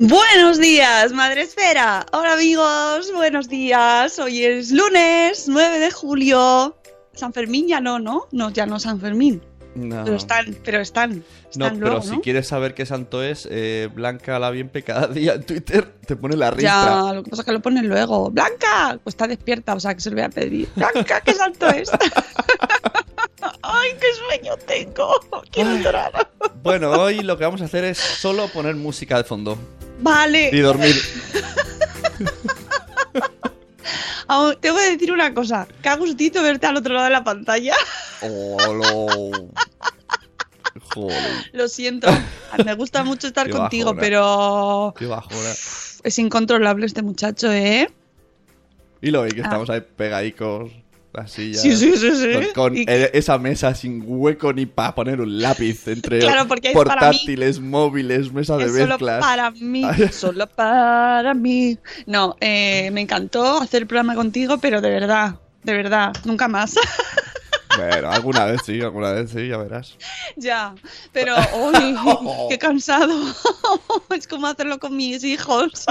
Buenos días, Madre Esfera. Hola amigos, buenos días. Hoy es lunes 9 de julio. San Fermín ya no, ¿no? No, ya no San Fermín. No. Pero están, pero están. No, pero si ¿no? quieres saber qué santo es, eh, Blanca la Bienpe cada día en Twitter te pone la ristra. Ya, lo que pasa es que lo ponen luego. ¡Blanca! Pues está despierta, o sea que se lo voy a pedir. ¡Blanca, qué santo es! ¡Ay, qué sueño tengo! Quiero llorar. Bueno, hoy lo que vamos a hacer es solo poner música de fondo Vale. y dormir. Aún te voy a decir una cosa. Qué gustito verte al otro lado de la pantalla. Joder, Lo siento. Me gusta mucho estar Qué contigo, bajona. pero qué bajona. es incontrolable este muchacho, ¿eh? Y lo veis que Ah. estamos ahí pegadicos, las sillas. Sí, sí, sí, sí. Con, con esa mesa sin hueco ni para poner un lápiz entre Claro, porque es para mí. portátiles, móviles, mesa de Es solo mezclas. para mí, solo para mí. No, eh, me encantó hacer el programa contigo, pero de verdad, de verdad, nunca más. Bueno, alguna vez sí, alguna vez sí, ya verás. ya, pero uy, qué cansado. es como hacerlo con mis hijos.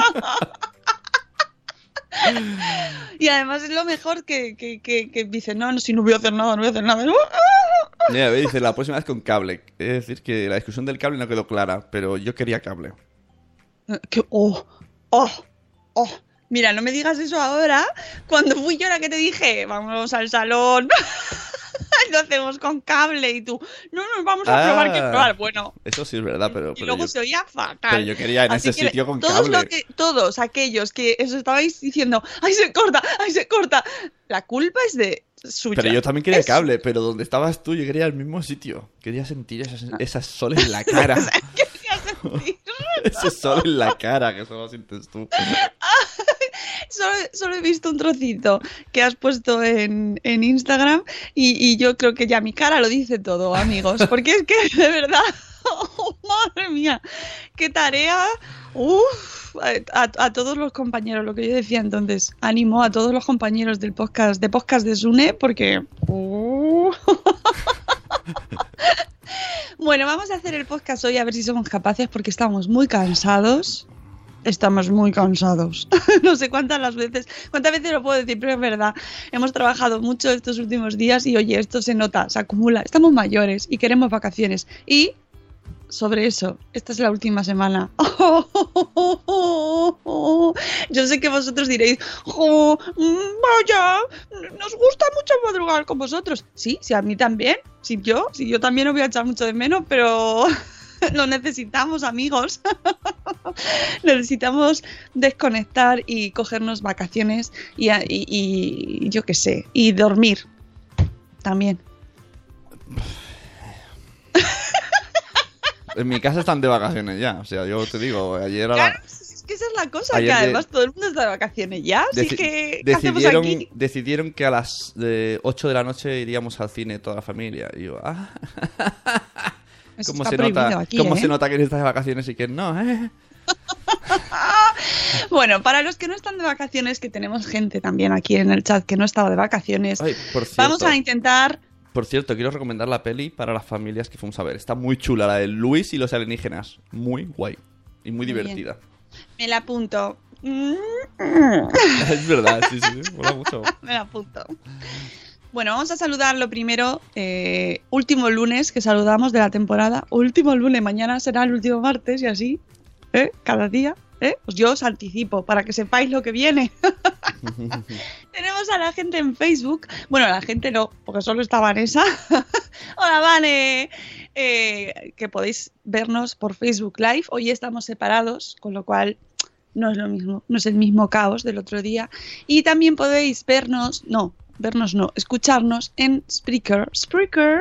y además es lo mejor que, que, que, que dice, no, no, si no voy a hacer nada, no voy a hacer nada. Mira, dice la próxima vez con cable. Es decir, que la discusión del cable no quedó clara, pero yo quería cable. Que, oh, oh, oh. Mira, no me digas eso ahora. Cuando fui yo la que te dije, vamos al salón, lo hacemos con cable y tú, no, nos vamos a probar que Ah. probar. Bueno, Eso sí es verdad, pero, y pero, luego yo, se oía fatal. pero yo quería en Así ese que sitio con todos cable. que- todos aquellos que os estabais diciendo, ¡ay, se corta! ¡ay, se corta! La culpa es de suya. Pero yo también quería Es- cable, pero donde estabas tú yo quería el mismo sitio. Quería sentir esas, esas soles en la cara. Quería sentir. Ese sol en la cara que solo sientes tú. Solo, solo he visto un trocito que has puesto en, en Instagram y, y yo creo que ya mi cara lo dice todo, amigos. Porque es que, de verdad, madre mía, qué tarea. Uf, a, a- todos los compañeros, lo que yo decía entonces, ánimo a todos los compañeros del podcast, de podcast de Sune, porque... uh. bueno, vamos a hacer el podcast hoy a ver si somos capaces porque estamos muy cansados. Estamos muy cansados. no sé cuántas las veces, cuántas veces lo puedo decir, pero es verdad. Hemos trabajado mucho estos últimos días y oye, esto se nota, se acumula. Estamos mayores y queremos vacaciones. Y sobre eso, esta es la última semana. Yo sé que vosotros diréis, "Jo, mm, vaya, nos gusta mucho madrugar con vosotros. Sí, sí, a mí también. Sí, yo, sí, yo también os voy a echar mucho de menos, pero lo necesitamos, amigos. necesitamos desconectar y cogernos vacaciones y, y- y yo qué sé, y dormir también. En mi casa están de vacaciones ya. O sea, yo te digo, ayer a la- es que esa es la cosa, Ayer que de- además todo el mundo está de vacaciones ya. Así que, ¿qué hacemos decidieron, aquí? decidieron que a las de 8 de la noche iríamos al cine toda la familia. Y yo, ah, Eso ¿cómo, se nota, aquí, ¿cómo ¿eh? se nota que estás de vacaciones y que no, eh? Bueno, para los que no están de vacaciones, que tenemos gente también aquí en el chat que no estaba de vacaciones, Ay, por cierto, vamos a intentar... por cierto, quiero recomendar la peli para las familias que fuimos a ver. Está muy chula, la de Luis y los alienígenas. Muy guay. Y muy Muy bien. divertida. Me la apunto. Es verdad, sí, sí, sí. Mola mucho. Me la apunto. Bueno, vamos a saludar lo primero. eh, último lunes que saludamos de la temporada. Último lunes, mañana será el último martes y así. ¿eh? Cada día. ¿eh? Pues yo os anticipo para que sepáis lo que viene. Tenemos a la gente en Facebook. Bueno, la gente no, porque solo está Vanessa. Hola, Vane. Eh, que podéis vernos por Facebook Live. Hoy estamos separados, con lo cual no es lo mismo, no es el mismo caos del otro día. Y también podéis vernos, no, vernos no, escucharnos en Spreaker. Spreaker,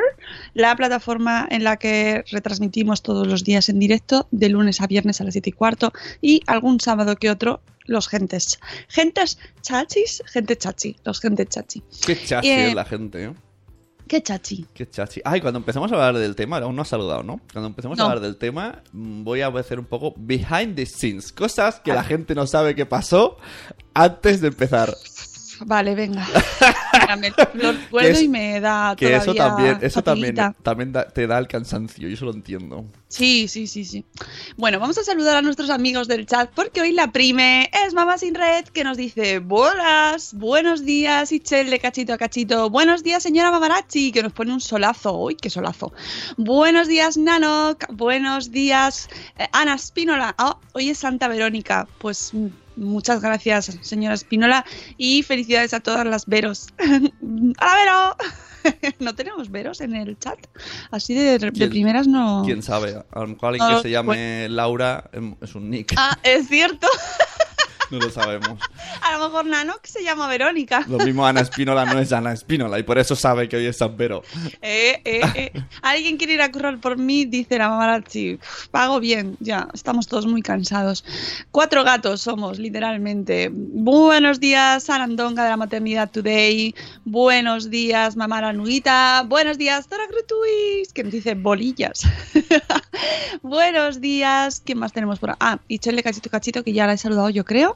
la plataforma en la que retransmitimos todos los días en directo, de lunes a viernes a las 7 y cuarto, y algún sábado que otro, los gentes. Gentes chachis, gente chachi, los gente chachi. Qué chachi Eh, es la gente, ¿eh? ¿Qué chachi? Qué chachi. Ay, cuando empezamos a hablar del tema, aún no has saludado, ¿no? Cuando empecemos No. a hablar del tema, mm, voy a hacer un poco behind the scenes. Cosas que la gente no sabe qué pasó antes de empezar. Vale, venga. Me lo recuerdo es- y me da Que eso también, eso también, también da- te da el cansancio, yo eso lo entiendo. Sí, sí, sí, sí. Bueno, vamos a saludar a nuestros amigos del chat porque hoy la prime es Mamá Sin Red que nos dice Buenas, buenos días Ichel de cachito a cachito. Buenos días señora Mamarachi que nos pone un solazo. Uy, qué solazo. Buenos días Nanok. Buenos días eh, Ana Spínola. Ah, hoy es Santa Verónica. Pues mm, muchas gracias señora Spínola y felicidades a todas las Veros. ¡Hola Vero! ¿No tenemos Veros en el chat? Así de, de ¿Quién- primeras no... Quién sabe, a lo mejor alguien No, que se llame Laura em, es un nick, Ah, es cierto. no lo sabemos. A lo mejor Nano que se llama Verónica. Lo mismo Ana Espínola no es Ana Espínola y por eso sabe que hoy es San Vero. Eh, eh, eh. Alguien quiere ir a currar por mí, dice la mamarachi. Pago bien, ya, estamos todos muy cansados. Cuatro gatos somos, literalmente. Buenos días, Sarandonga de la Maternidad Today. Buenos días, Mamara Nuita. Buenos días, Dora Grutuis, que nos dice bolillas. Buenos días, ¿quién más tenemos por? Ah, y Chele Cachito Cachito, que ya la he saludado yo creo.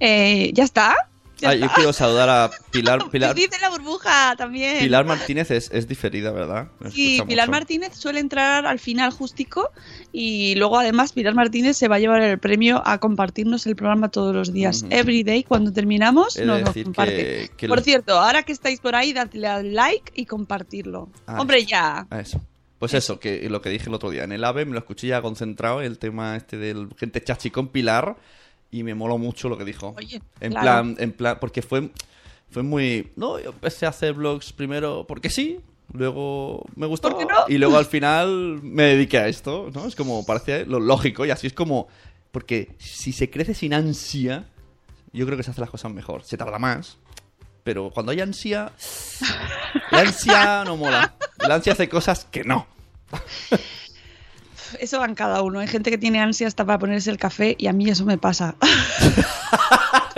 Eh, ¿Ya está? ¿Ya Ah, yo quiero saludar a Pilar. Pilar, Dice la burbuja también. Pilar Martínez es, es diferida, ¿verdad? Me Sí, Pilar mucho. Martínez suele entrar al final justico y luego además Pilar Martínez se va a llevar el premio a compartirnos el programa todos los días. Ujú. Every day cuando terminamos He nos lo comparte. que- que Por los- cierto, ahora que estáis por ahí, dadle al like y compartirlo. Ah, Hombre, ya. Ah, eso. Pues eso, que lo que dije el otro día. En el AVE me lo escuché ya concentrado, el tema este del gente chachi con Pilar, y me moló mucho lo que dijo. Oye, en claro. plan, en plan, porque fue, fue muy... No, yo empecé a hacer vlogs primero porque sí, luego me gustó, ¿Por qué no? y luego al final me dediqué a esto, ¿no? Es como, parece lo lógico, y así es como... Porque si se crece sin ansia, yo creo que se hacen las cosas mejor. Se tarda más, pero cuando hay ansia, la ansia no mola. La ansia hace cosas que no. Eso va en cada uno. Hay gente que tiene ansia hasta para ponerse el café y a mí eso me pasa.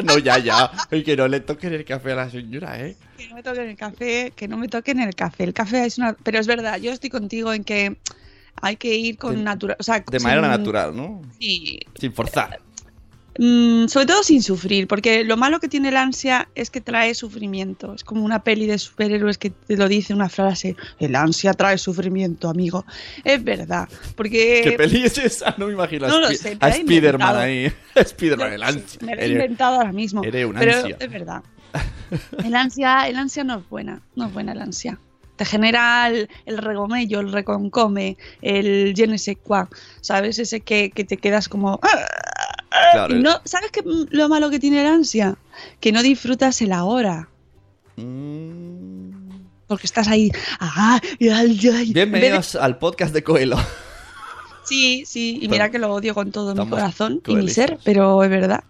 No, ya, ya. Y que no le toquen el café a la señora, ¿eh? que no me toquen el café, que no me toquen el café. El café es una... Pero es verdad, yo estoy contigo en que hay que ir con De- natural... O sea, De manera natural, ¿no? Sí, Sin forzar. Mm, sobre todo sin sufrir, porque lo malo que tiene el ansia es que trae sufrimiento. Es como una peli de superhéroes que te lo dice una frase: El ansia trae sufrimiento, amigo. Es verdad, porque. ¿Qué peli es esa? No me imagino a, no lo Spi- sé, a Spiderman ahí. A Spiderman, el ansia. Me lo he inventado ahora mismo. eres un pero ansia. es verdad. El ansia, el ansia no es buena. No es buena el ansia. Te genera el, el regomello, el reconcome, el je ne sais quoi, ¿sabes? Ese que, que te quedas como. Claro, no, ¿Sabes qué lo malo que tiene el ansia? Que no disfrutas el ahora. Mm. Porque estás ahí. ¡Ah! ay, ay, ay. Bienvenidos al podcast de Coelho. Sí, sí, y mira que lo odio con todo mi corazón y mi ser, pero es verdad.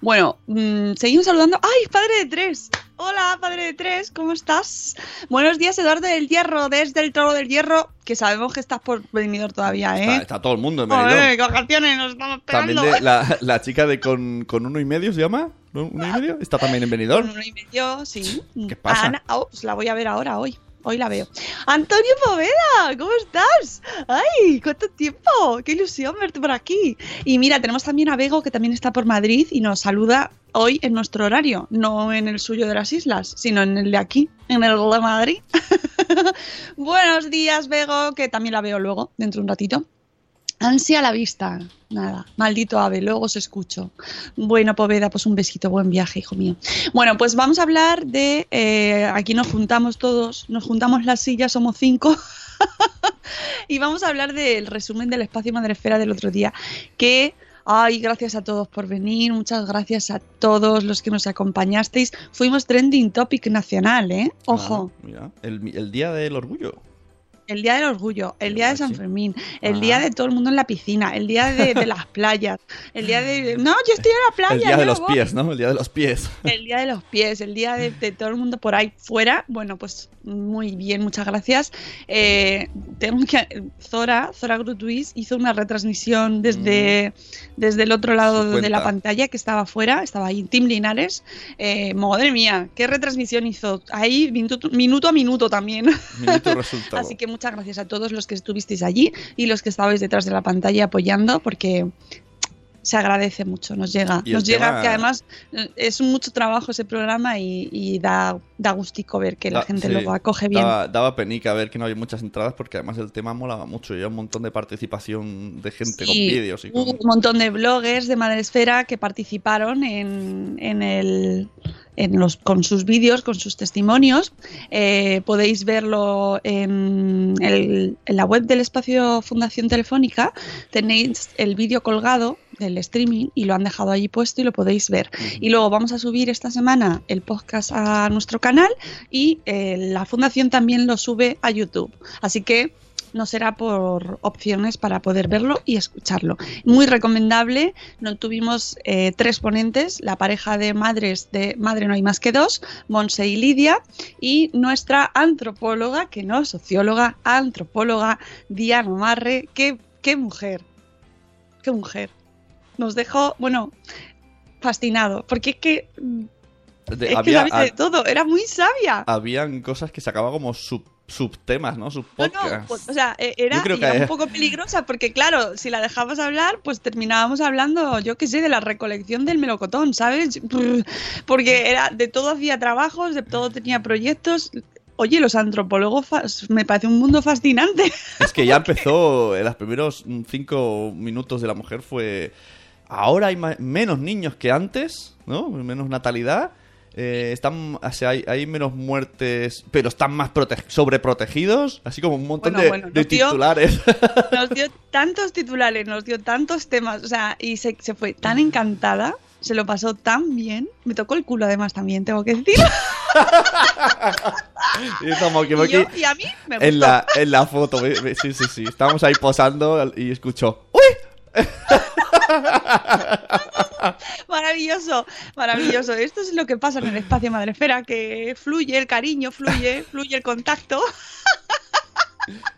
Bueno, mm, seguimos saludando. ¡Ay, padre de tres! Hola, padre de tres, ¿cómo estás? Buenos días, Eduardo del Hierro, desde el Trono del Hierro, que sabemos que estás por venidor todavía, ¿eh? Está, está todo el mundo en qué vacaciones nos estamos También pegando. de la, la chica de con, con uno y medio se llama. ¿No? ¿Uno y medio? Está también en Con Benidorm. uno y medio, sí. ¿Qué pasa? Ana, oh, pues la voy a ver ahora, hoy. Hoy la veo. Antonio Poveda, ¿cómo estás? ¡Ay, cuánto tiempo! ¡Qué ilusión verte por aquí! Y mira, tenemos también a Bego, que también está por Madrid y nos saluda hoy en nuestro horario, no en el suyo de las islas, sino en el de aquí, en el de Madrid. Buenos días, Bego, que también la veo luego, dentro de un ratito. Ansia a la vista. Nada, maldito ave, luego os escucho. Bueno, Poveda, pues un besito, buen viaje, hijo mío. Bueno, pues vamos a hablar de. eh, aquí nos juntamos todos, nos juntamos las sillas, somos cinco. y vamos a hablar del resumen del espacio Madresfera del otro día. Que. Ay, gracias a todos por venir, muchas gracias a todos los que nos acompañasteis. Fuimos trending topic nacional, ¿eh? Ojo. Ah, mira, el, el día del orgullo. El día del orgullo, el día de San. Fermín, el Ah. día de todo el mundo en la piscina, el día de, de las playas, el día de... No, yo estoy en la playa. el día de los voy". pies, ¿no? El día de los pies. El día de los pies, el día de, de todo el mundo por ahí fuera. Bueno, pues muy bien, muchas gracias. Eh, tengo que... Zora, Zora Grutuis hizo una retransmisión desde, desde el otro lado de la pantalla que estaba fuera, estaba ahí Tim Linares. Eh, madre mía, qué retransmisión hizo. Ahí minuto, minuto a minuto también. Minuto resultado. Así que muchas gracias a todos los que estuvisteis allí y los que estabais detrás de la pantalla apoyando, porque se agradece mucho, nos llega. Nos llega tema- que además eh, es mucho trabajo ese programa y, y da, da gustico ver que la gente sí, lo acoge bien. Daba, daba penica ver que no había muchas entradas porque además el tema molaba mucho y había un montón de participación de gente con vídeos y con... un montón de bloggers de Madresfera que participaron en, en el en los, con sus vídeos, con sus testimonios. Eh, podéis verlo en, el- en la web del espacio Fundación Telefónica. Tenéis el vídeo colgado del streaming y lo han dejado allí puesto y lo podéis ver. Y luego vamos a subir esta semana el podcast a nuestro canal y eh, la fundación también lo sube a YouTube. Así que no será por opciones para poder verlo y escucharlo. Muy recomendable. No tuvimos eh, tres ponentes, la pareja de madres de Madre No hay más que dos, Monse y Lidia, y nuestra antropóloga, que no socióloga, antropóloga, Diana Marre. Qué, qué mujer, qué mujer. Nos dejó, bueno, fascinado, porque es que, de- es que había, sabía de todo, era muy sabia. habían cosas que sacaba como sub, subtemas, ¿no? No, Subpodcasts. no, pues, o sea, e- era, creo que- era un poco peligrosa porque, claro, si la dejabas hablar, pues terminábamos hablando, yo qué sé, de la recolección del melocotón, ¿sabes? Porque era de todo hacía trabajos, de todo tenía proyectos. Oye, los antropólogos me parece un mundo fascinante. Es que ya empezó, en los primeros cinco minutos de la mujer fue... Ahora hay menos niños que antes, ¿no? Menos natalidad. eh, están, o sea, hay, hay menos muertes, pero están más prote- sobreprotegidos. Así como un montón Bueno, de, bueno, de nos dio- titulares. Nos dio tantos titulares, nos dio tantos temas, o sea, y se, se fue tan encantada, se lo pasó tan bien. Me tocó el culo además también, tengo que decir. y estamos aquí, Y, yo- aquí y a mí me gustó. en, la, en la foto. Sí, sí, sí. Estábamos ahí posando y escuchó. Maravilloso, maravilloso. Esto es lo que pasa en el espacio Madrefera, que fluye el cariño, fluye, fluye el contacto.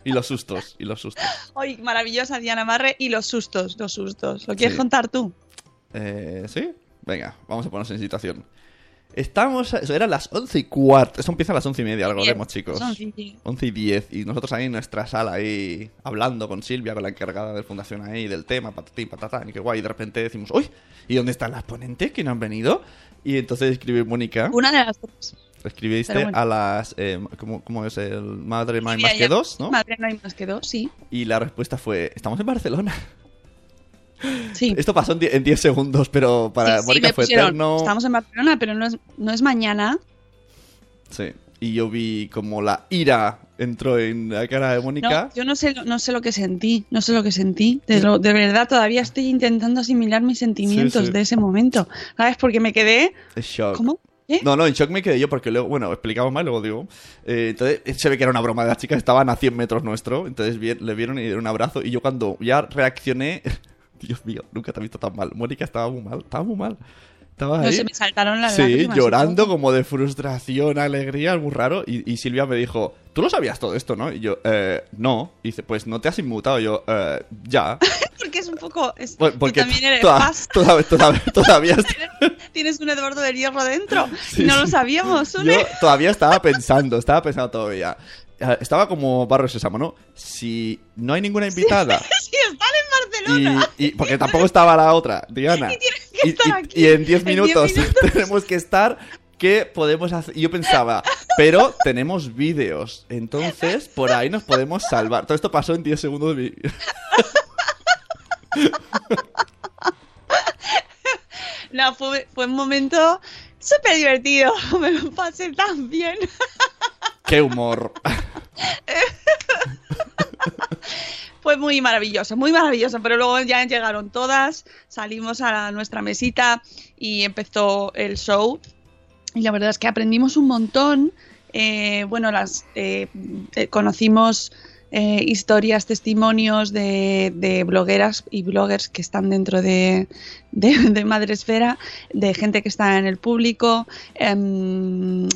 Y los sustos, y los sustos. Hoy maravillosa Diana Marre y los sustos, los sustos. ¿Lo quieres Sí. contar tú? Eh, ¿Sí? Venga, vamos a ponernos en situación. Estamos, eso eran las once y cuarto. Esto empieza a las once y media, algo haremos, chicos. son sí. 11 y 10 y nosotros ahí en nuestra sala ahí hablando con Silvia, con la encargada de fundación ahí del tema, patatín, patatán, y qué guay, y de repente decimos, uy, ¿y dónde están las ponentes que no han venido? Y entonces escribe Mónica, Una de las dos. escribiste bueno. a las, eh, ¿cómo, cómo es el madre no hay más que dos, no? Madre no hay más que dos, sí. Y la respuesta fue, estamos en Barcelona. Sí. Esto pasó en die- en 10 segundos, pero para Sí, Mónica fue eterno. Estamos en Barcelona, pero no es, no es mañana. Sí. Y yo vi como la ira entró en la cara de Mónica. No, yo no sé, lo- no sé lo que sentí, no sé lo que sentí. De, lo- de verdad, todavía estoy intentando asimilar mis sentimientos de ese momento. ¿Sabes? Porque me quedé. Shock. ¿Cómo? ¿Eh? No, no, en shock me quedé yo porque luego, bueno, explicamos más, luego digo. Eh, entonces eh, se ve que era una broma de las chicas, estaban a 100 metros nuestro, entonces vi- le vieron y dieron un abrazo. Y yo cuando ya reaccioné, Dios mío, nunca te he visto tan mal. Mónica estaba muy mal, estaba muy mal. Estabas No ahí. se me saltaron las Sí, llorando como de frustración, alegría, muy raro. Y, y Silvia me dijo, ¿tú lo sabías todo esto, no? Y yo, eh, no. Y dice, pues no te has inmutado. Y yo, eh, ya. Porque es un poco... es- Pues, tú Porque también eres toda- fast. toda- toda- todavía, Tienes un Eduardo del Hierro dentro. Sí, no lo sí. sabíamos, yo todavía estaba pensando, estaba pensando todavía. Eh, Estaba como Barrio Sésamo, ¿no? Si no hay ninguna invitada Sí, están en Barcelona. y, y- porque tampoco estaba la otra, Diana. Y tienes que estar aquí y en 10 en 10 minutos, minutos. tenemos que estar. ¿Qué podemos hacer? Y yo pensaba, pero tenemos vídeos, entonces por ahí nos podemos salvar. Todo esto pasó en 10 segundos de mi... No, fue, fue un momento súper divertido. Me lo pasé tan bien. ¡Qué humor! Fue muy maravilloso, muy maravilloso. Pero luego ya llegaron todas, salimos a la- nuestra mesita y empezó el show. Y la verdad es que aprendimos un montón. Eh, bueno, las eh, eh, conocimos eh, historias, testimonios de, de blogueras y bloggers que están dentro de, de, de Madresfera, de gente que está en el público. em,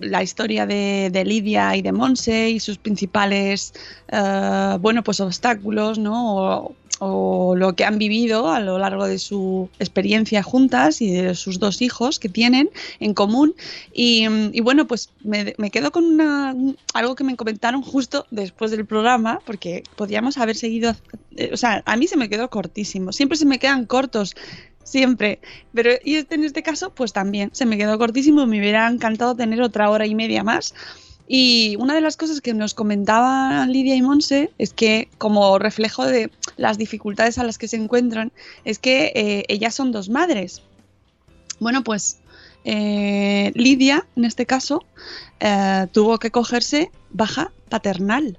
la historia de, de Lidia y de Monse y sus principales eh, bueno pues obstáculos no o lo que han vivido a lo largo de su experiencia juntas y de sus dos hijos que tienen en común y, bueno pues me, me quedo con una, algo que me comentaron justo después del programa porque podríamos haber seguido eh, o sea a mí se me quedó cortísimo siempre se me quedan cortos siempre. Pero y este, en este caso, pues también se me quedó cortísimo. Me hubiera encantado tener otra hora y media más. Y una de las cosas que nos comentaban Lidia y Monse es que, como reflejo de las dificultades a las que se encuentran, es que eh, ellas son dos madres. Bueno, pues eh, Lidia, en este caso, eh, tuvo que cogerse baja paternal.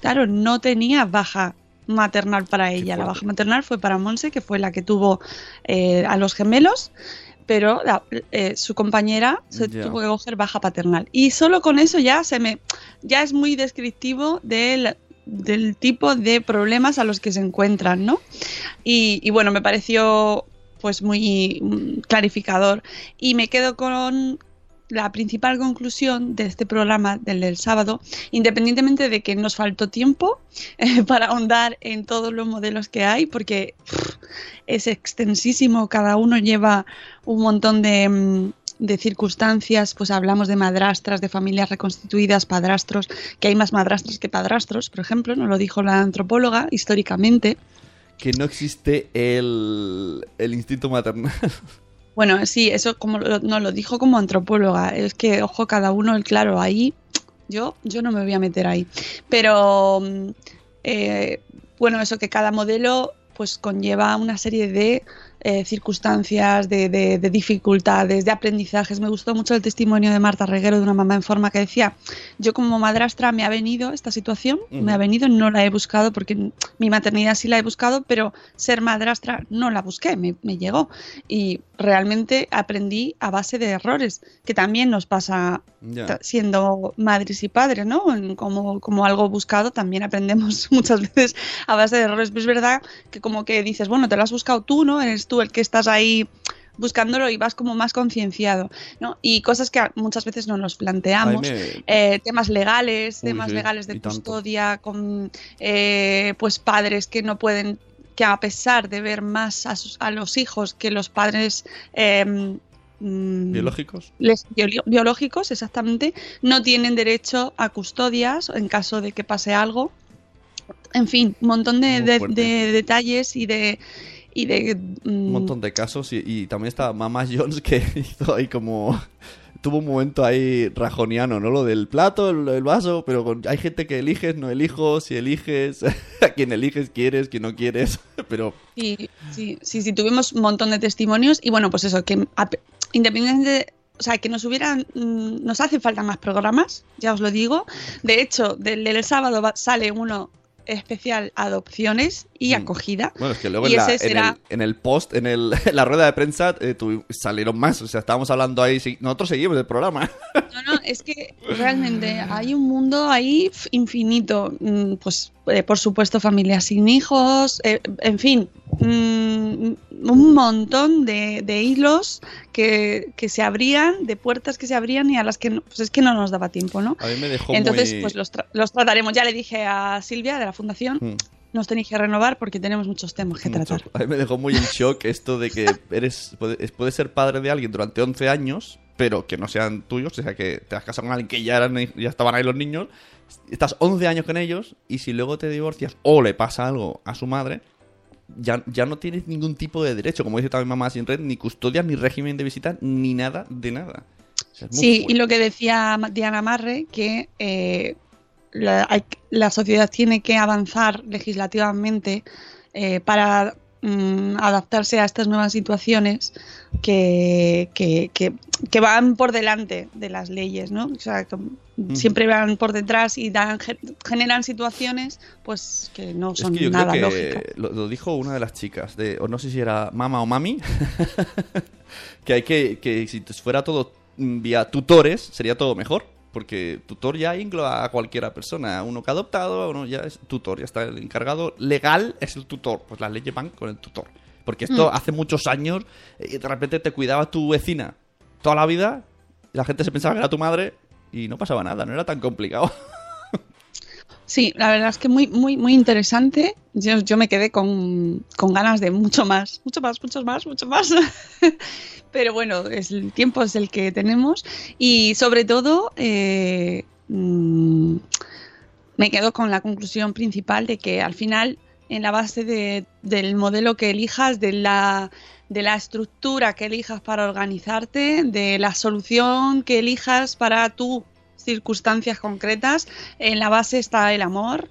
Claro, no tenía baja maternal para ella. La baja maternal fue para Monse, que fue la que tuvo eh, a los gemelos, pero la- eh, su compañera se tuvo que coger baja paternal. Y solo con eso ya se me ya es muy descriptivo del, del tipo de problemas a los que se encuentran, ¿no? Y, y bueno, me pareció pues muy mm, clarificador. Y me quedo con la principal conclusión de este programa, del del sábado, independientemente de que nos faltó tiempo eh, para ahondar en todos los modelos que hay, porque es extensísimo, cada uno lleva un montón de, mm, de circunstancias, pues hablamos de madrastras, de familias reconstituidas, padrastros, que hay más madrastras que padrastros, por ejemplo, nos lo dijo la antropóloga históricamente. Que no existe el instinto maternal. Bueno, sí, eso como lo, no lo dijo como antropóloga. Es que, ojo, cada uno, el claro, ahí yo, yo no me voy a meter ahí. Pero mm, eh, bueno, eso que cada modelo pues conlleva una serie de eh, circunstancias, de, de- de dificultades, de aprendizajes. Me gustó mucho el testimonio de Marta Reguero, de una mamá en forma, que decía, yo como madrastra me ha venido esta situación, me ha venido, no la he buscado porque mi maternidad sí la he buscado, pero ser madrastra no la busqué, me, me llegó. Y realmente aprendí a base de errores, que también nos pasa ta- siendo madres y padres, ¿no? Como, como algo buscado, también aprendemos muchas veces a base de errores. Pero es verdad que como que dices, bueno, te lo has buscado tú, ¿no? Eres tú el que estás ahí buscándolo y vas como más concienciado, ¿no? Y cosas que muchas veces no nos planteamos. Me- Eh, temas legales, Uy, temas sí, legales de tanto. custodia, con eh, pues padres que no pueden, que a pesar de ver más a, sus- a los hijos que los padres eh, mm, ¿Biológicos? les- biológicos, exactamente, no tienen derecho a custodias en caso de que pase algo. En fin, un montón de detalles y de y de mm, Un montón de casos. Y, y también está Mama Jones que hizo ahí como... Tuvo un momento ahí rajoniano, ¿no? Lo del plato, el, el vaso, pero con- hay gente que eliges, no elijo, si eliges, a quien eliges quieres, quien no quieres, pero Sí, sí, sí, sí, tuvimos un montón de testimonios y bueno, pues eso, que independientemente, o sea, que nos hubieran, mm, nos hacen falta más programas, ya os lo digo. De hecho, del, del sábado va- sale uno especial adopciones y Mm. acogida. Bueno, es que luego en, la- en será- el, en el post, en, el, en la rueda de prensa, eh, tuvi- salieron más. O sea, estábamos hablando ahí. sí, nosotros seguimos el programa. No, no, es que realmente hay un mundo ahí infinito. Mm, Pues, eh, por supuesto, familias sin hijos, eh, en fin, mm, un montón de, de hilos que, que se abrían, de puertas que se abrían y a las que no- pues es que no nos daba tiempo, ¿no? A mí me dejó Entonces, muy... pues los, tra- los trataremos. Ya le dije a Silvia de la fundación, Mm. nos tenéis que renovar porque tenemos muchos temas que Mucho. tratar. A mí me dejó muy en shock esto de que eres puedes, puedes ser padre de alguien durante 11 años, pero que no sean tuyos, o sea, que te has casado con alguien que ya, eran, ya estaban ahí los niños, estás 11 años con ellos y si luego te divorcias o le pasa algo a su madre, ya, ya no tienes ningún tipo de derecho, como dice también Mamá Sin Red, ni custodia, ni régimen de visita, ni nada de nada. O sea, Sí, y lo que decía Diana Marre, que eh, la, hay- la sociedad tiene que avanzar legislativamente eh, para mm, adaptarse a estas nuevas situaciones que, que- que- que van por delante de las leyes, ¿no? O sea, que siempre van por detrás y dan, ge- generan situaciones pues que no son yo nada creo que lógicas. lo, lo dijo una de las chicas, de, o no sé si era mama o mami, que hay que, que si fuera todo mm, vía tutores, sería todo mejor. Porque tutor ya engloba a cualquiera persona. Uno que ha adoptado, uno ya es tutor, ya está el encargado legal, es el tutor. Pues las leyes van con el tutor. Porque esto Mm. hace muchos años, eh, de repente te cuidaba tu vecina toda la vida, la gente se pensaba que era tu madre, y no pasaba nada, no era tan complicado. Sí, la verdad es que muy, muy, muy interesante. Yo, yo me quedé con, con ganas de mucho más, mucho más, mucho más, mucho más. Pero bueno, es, el tiempo es el que tenemos y sobre todo eh, mm, me quedo con la conclusión principal de que al final en la base de- del modelo que elijas, de la, de la estructura que elijas para organizarte, de la solución que elijas para tus circunstancias concretas, en la base está el amor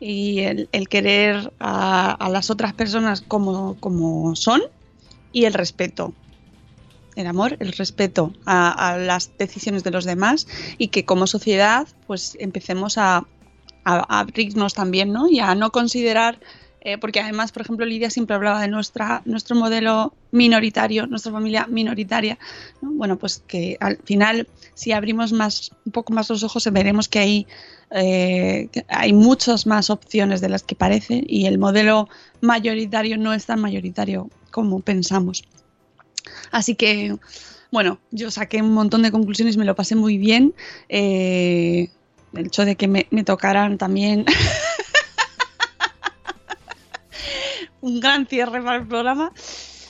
y el, el querer a, las otras personas como, como son y el respeto. El amor, el respeto a, las decisiones de los demás y que como sociedad pues empecemos a, a- a abrirnos también, ¿no? Y a no considerar, eh, porque además, por ejemplo, Lidia siempre hablaba de nuestra, nuestro modelo minoritario, nuestra familia minoritaria, ¿no? Bueno, pues que al final, si abrimos más, un poco más los ojos, veremos que hay, eh, hay muchas más opciones de las que parece y el modelo mayoritario no es tan mayoritario como pensamos. Así que, bueno, yo saqué un montón de conclusiones, me lo pasé muy bien. Eh, el hecho de que me tocaran también un gran cierre para el programa.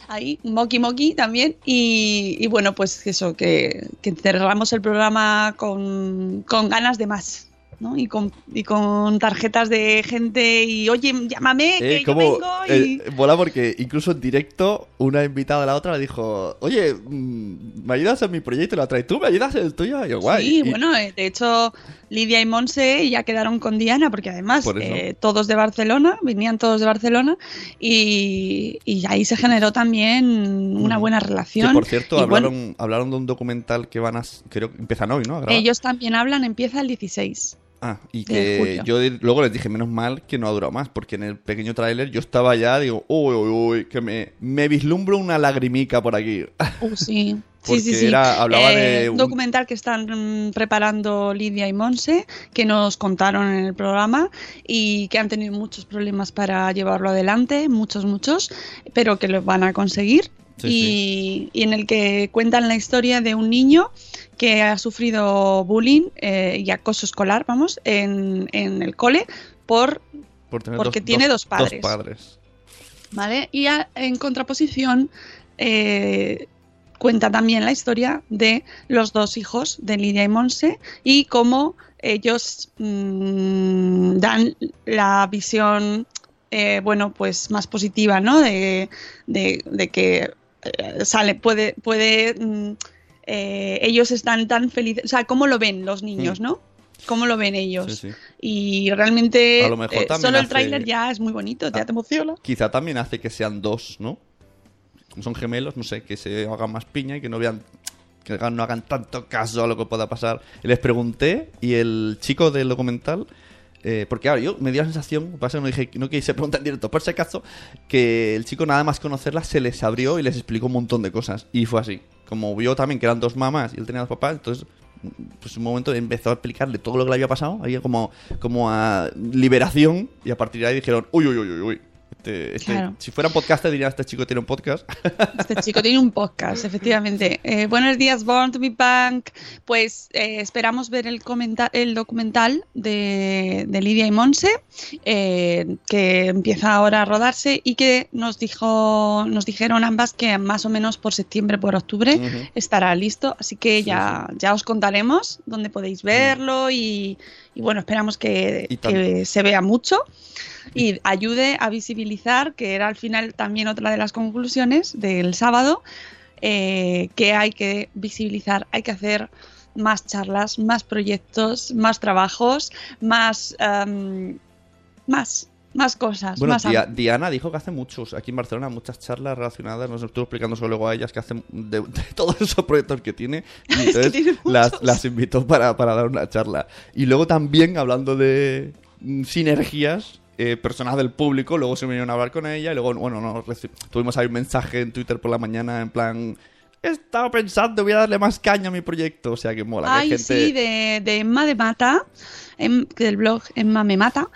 Ahí, moki moki también. Y, y bueno, pues eso, que, que cerramos el programa con, con ganas de más. ¿No? Y, con, y con tarjetas de gente y oye, llámame, que Eh, yo como, vengo y... eh, mola porque incluso en directo una invitada de la otra le dijo, oye, mm, ¿me ayudas en mi proyecto? Y la ¿y tú me ayudas en el tuyo? Y yo, guay. Sí, Y- bueno, eh, de hecho, Lidia y Monse ya quedaron con Diana, porque además Por eh, todos de Barcelona, venían todos de Barcelona, y, y ahí se generó también una buena Que relación. por cierto, Y bueno, hablaron, hablaron de un documental que van a... Creo que empiezan hoy, ¿no? A ellos también hablan, empieza el 16. Ah, y que yo de- luego les dije, menos mal que no ha durado más, porque en el pequeño tráiler yo estaba ya, digo, uy, uy, uy, que me, me vislumbro una lagrimica por aquí. Uh, sí. Porque sí, sí, sí. era- hablaba Eh, de un un- documental que están mm, preparando Lidia y Monse, que nos contaron en el programa y que han tenido muchos problemas para llevarlo adelante, muchos, muchos, pero que lo van a conseguir. Sí, y, y en el que cuentan la historia de un niño que ha sufrido bullying eh, y acoso escolar, vamos, en, en el cole por Porque tiene dos padres. Dos padres. ¿vale? Y a- en contraposición eh, cuenta también la historia de los dos hijos de Lidia y Monse y cómo ellos mm, dan la visión, eh, bueno, pues más positiva, ¿no? De, de- de que eh, sale, puede, puede, mm, eh, ellos están tan felices, o sea, cómo lo ven los niños, Mm. ¿no? ¿Cómo lo ven ellos? Sí, sí. Y realmente A lo mejor eh, solo el hace- tráiler ya es muy bonito, ya Ah. te emociona. Quizá también hace que sean dos, ¿no? Como son gemelos, no sé, que se hagan más piña y que no vean que no hagan tanto caso a lo que pueda pasar. Les pregunté y el chico del documental, eh, porque ahora yo me dio la sensación, pasa no, dije, no quise preguntar en directo, por si acaso, que el chico nada más conocerla se les abrió y les explicó un montón de cosas. Y fue así. Como vio también que eran dos mamás y él tenía dos papás, entonces pues un momento empezó a explicarle todo lo que le había pasado, había como, como a liberación y a partir de ahí dijeron, uy, uy, uy, uy, uy, Este, este- Claro. Si fuera podcast diría, este chico tiene un podcast. Este chico tiene un podcast, efectivamente. Eh, buenos días, Born to be Punk. Pues eh, esperamos ver el, el documental de, de Lidia y Monse, eh, que empieza ahora a rodarse y que nos dijo, nos dijeron ambas que más o menos por septiembre, por octubre estará listo. Así que Sí, ya, ya os contaremos dónde podéis verlo y, y bueno, esperamos que se vea mucho y ayude a visibilizar, que era al final también otra de las conclusiones del sábado, eh, que hay que visibilizar, hay que hacer más charlas, más proyectos, más trabajos, más, em, más, más cosas. Bueno, más Dia- Diana dijo que hace muchos, aquí en Barcelona, muchas charlas relacionadas, nos estuvo explicando eso luego a ellas, que hacen de, de todos esos proyectos que tiene. Y entonces tiene las, las invitó para, para dar una charla. Y luego también, hablando de mm, sinergias, eh, personas del público, luego se vinieron a hablar con ella y luego, bueno, no, tuvimos ahí un mensaje en Twitter por la mañana en plan... He estado pensando, voy a darle más caña a mi proyecto. O sea que mola. que Ay, gente... sí, de, de Emma de Mata, em- del blog Emma me mata,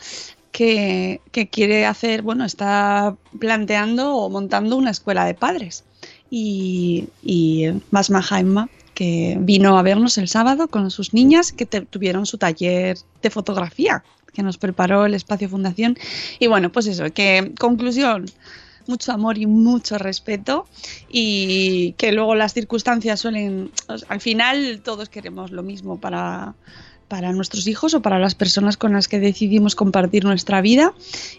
que, que quiere hacer, bueno, está planteando o montando una escuela de padres. Y, y más maja Emma, que vino a vernos el sábado con sus niñas, que te- tuvieron su taller de fotografía, que nos preparó el Espacio Fundación. Y bueno, pues eso, que conclusión, mucho amor y mucho respeto y que luego las circunstancias suelen, al final todos queremos lo mismo para, para nuestros hijos o para las personas con las que decidimos compartir nuestra vida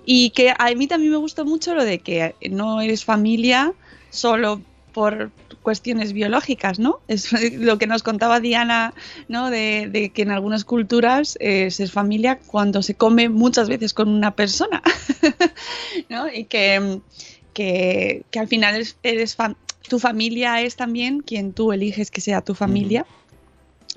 y que a mí también me gusta mucho lo de que no eres familia solo por cuestiones biológicas, ¿no? Es lo que nos contaba Diana, ¿no? De, de que en algunas culturas eh, se es familia cuando se come muchas veces con una persona, ¿no? Y que, que, que al final eres, eres fam- tu familia es también quien tú eliges que sea tu familia.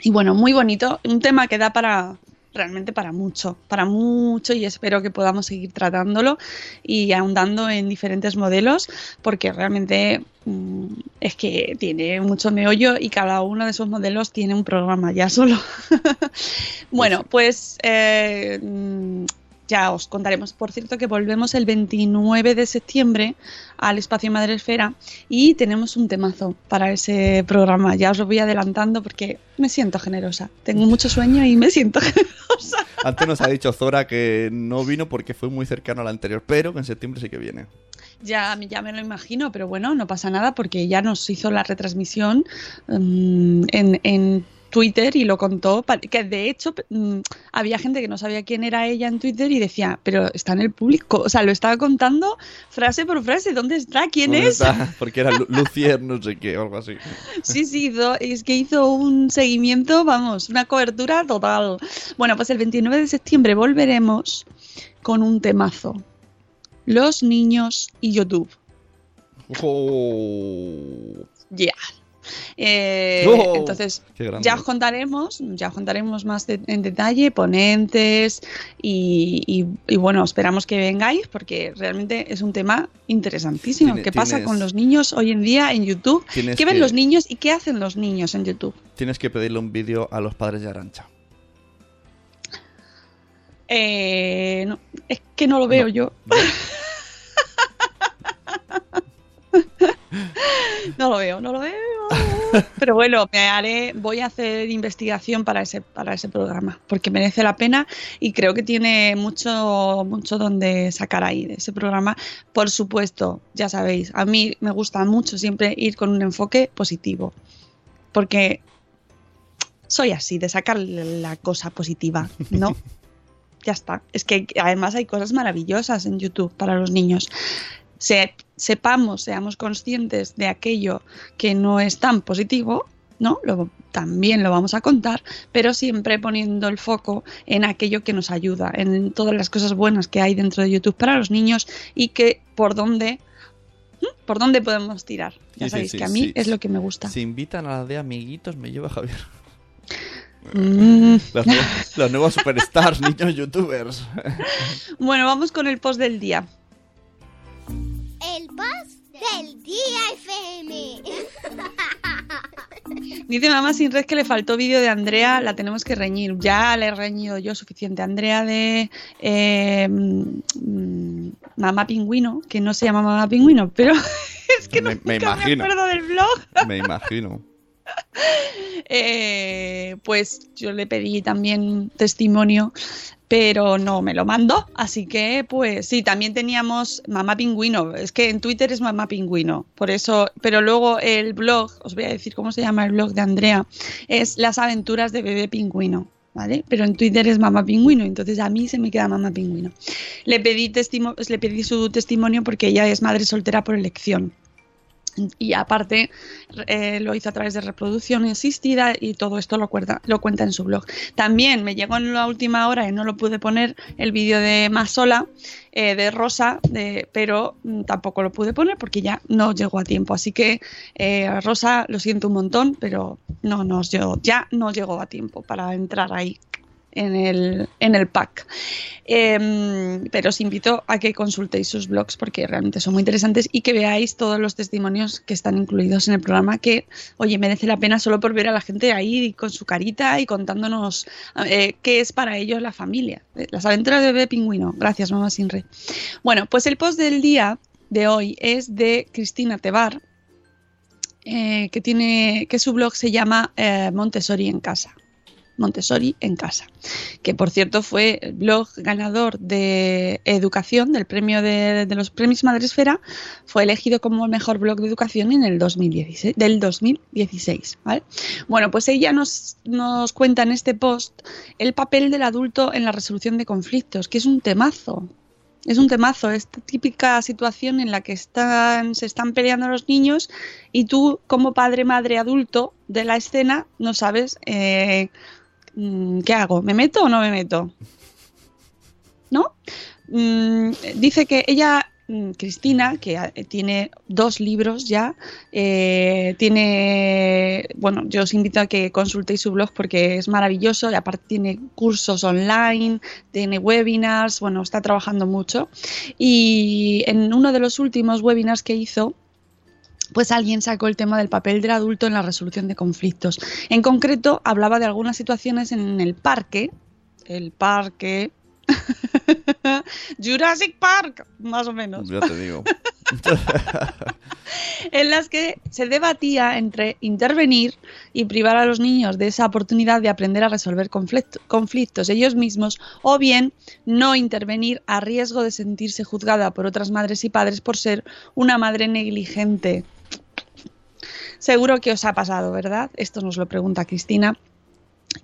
Y bueno, muy bonito, un tema que da para realmente para mucho, para mucho y espero que podamos seguir tratándolo y ahondando en diferentes modelos porque realmente mm, es que tiene mucho meollo y cada uno de esos modelos tiene un programa ya solo. bueno, pues eh, mm, ya os contaremos. Por cierto que volvemos el 29 de septiembre al Espacio Madre Esfera y tenemos un temazo para ese programa. Ya os lo voy adelantando porque me siento generosa. Tengo mucho sueño y me siento generosa. Antes nos ha dicho Zora que no vino porque fue muy cercano al anterior, pero que en septiembre sí que viene. Ya, ya me lo imagino, pero bueno, no pasa nada porque ya nos hizo la retransmisión mm, en, en Twitter y lo contó, que de hecho mm, había gente que no sabía quién era ella en Twitter y decía, pero está en el público, o sea, lo estaba contando frase por frase, ¿dónde está? ¿Quién ¿Dónde es? está? Porque era Lu- Lucier, no sé qué, o algo así. Sí, sí, hizo- es que hizo un seguimiento, vamos, una cobertura total. Bueno, pues el 29 de septiembre volveremos con un temazo. Los niños y YouTube. Oh, Ya. Eh, Oh, entonces, ya os contaremos, ya os contaremos más de- en detalle, ponentes y, y- y bueno, esperamos que vengáis porque realmente es un tema interesantísimo. ¿Qué pasa con los niños hoy en día en YouTube? ¿Qué ven que- los niños y qué hacen los niños en YouTube? Tienes que pedirle un vídeo a los padres de Arancha. Eh, no, es que no lo veo No. yo. No lo veo, no lo veo. Pero bueno, me haré, voy a hacer investigación para ese, para ese programa, porque merece la pena y creo que tiene mucho, mucho donde sacar ahí de ese programa. Por supuesto, ya sabéis, a mí me gusta mucho siempre ir con un enfoque positivo, porque soy así, de sacar la cosa positiva, ¿no? ya está. Es que además hay cosas maravillosas en YouTube para los niños. Se- sepamos, seamos conscientes de aquello que no es tan positivo, ¿no? Lo- también lo vamos a contar, pero siempre poniendo el foco en aquello que nos ayuda, en todas las cosas buenas que hay dentro de YouTube para los niños y que por dónde, por dónde podemos tirar. Ya Sí, sabéis sí, que a mí sí. es lo que me gusta. Si invitan a la de amiguitos, me lleva Javier. Mm. Los, nuevos- los nuevos superstars, niños youtubers. Bueno, vamos con el post del día. El post del día FM. Dice mamá sin red que le faltó vídeo de Andrea, la tenemos que reñir. Ya le he reñido yo suficiente. Andrea de. eh, mm, Mamá Pingüino, que no se llama Mamá Pingüino, pero es que Me- no me acuerdo del blog. Me imagino. Eh, pues yo le pedí también testimonio, pero no me lo mandó. Así que, pues sí, también teníamos Mamá Pingüino. Es que en Twitter es Mamá Pingüino. Por eso, pero luego el blog, os voy a decir cómo se llama el blog de Andrea, es Las aventuras de Bebé Pingüino. ¿Vale? Pero en Twitter es Mamá Pingüino, entonces a mí se me queda Mamá Pingüino. Le pedí, le pedí su testimonio porque ella es madre soltera por elección. Y aparte eh, lo hizo a través de reproducción asistida y todo esto lo cuenta, lo cuenta en su blog. También me llegó en la última hora y no lo pude poner el vídeo de Más Sola, eh, de Rosa, de- pero mm, tampoco lo pude poner porque ya no llegó a tiempo. Así que eh, Rosa, lo siento un montón, pero no nos ya no llegó a tiempo para entrar ahí en el, en el pack. Em, pero os invito a que consultéis sus blogs porque realmente son muy interesantes y que veáis todos los testimonios que están incluidos en el programa que, oye, merece la pena solo por ver a la gente ahí con su carita y contándonos eh, qué es para ellos la familia. Eh, Las aventuras de bebé pingüino. Gracias, mamá Sinre. Bueno, pues el post del día de hoy es de Cristina Tebar, eh, que tiene que su blog se llama Montessori en casa. Montessori en casa, que por cierto fue el blog ganador de educación del premio de, los premios Madresfera, fue elegido como mejor blog de educación en el 2016, del 2016. ¿vale? Bueno, pues ella nos, nos cuenta en este post el papel del adulto en la resolución de conflictos, que es un temazo. Es un temazo, esta típica situación en la que están, se están peleando los niños y tú, como padre, madre, adulto de la escena, no sabes eh, qué hago, ¿me meto o no me meto? ¿No? Mm, dice que ella, mm, Cristina, que eh, tiene dos libros ya, eh, tiene, bueno, yo os invito a que consultéis su blog porque es maravilloso y aparte tiene cursos online, tiene webinars, bueno, está trabajando mucho. Y en uno de los últimos webinars que hizo, pues alguien sacó el tema del papel del adulto en la resolución de conflictos. En concreto, hablaba de algunas situaciones en el parque, el parque Jurassic Park, más o menos, Ya te digo. en las que se debatía entre intervenir y privar a los niños de esa oportunidad de aprender a resolver conflicto- conflictos ellos mismos o bien no intervenir a riesgo de sentirse juzgada por otras madres y padres por ser una madre negligente. Seguro que os ha pasado, ¿verdad? Esto nos lo pregunta Cristina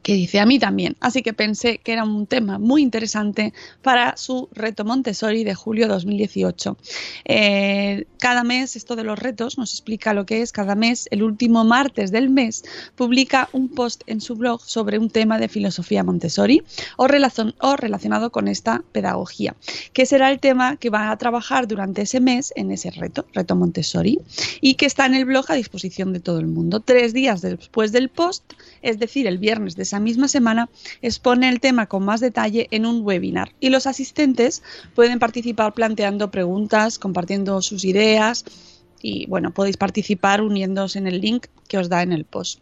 que dice a mí también. Así que pensé que era un tema muy interesante para su reto Montessori de julio 2018. Eh, cada mes, esto de los retos nos explica lo que es. Cada mes, el último martes del mes, publica un post en su blog sobre un tema de filosofía Montessori o, relacion- o relacionado con esta pedagogía, que será el tema que va a trabajar durante ese mes en ese reto, reto Montessori, y que está en el blog a disposición de todo el mundo. Tres días después del post, es decir, el viernes de esa misma semana, expone el tema con más detalle en un webinar y los asistentes pueden participar planteando preguntas, compartiendo sus ideas y bueno, podéis participar uniéndoos en el link que os da en el post.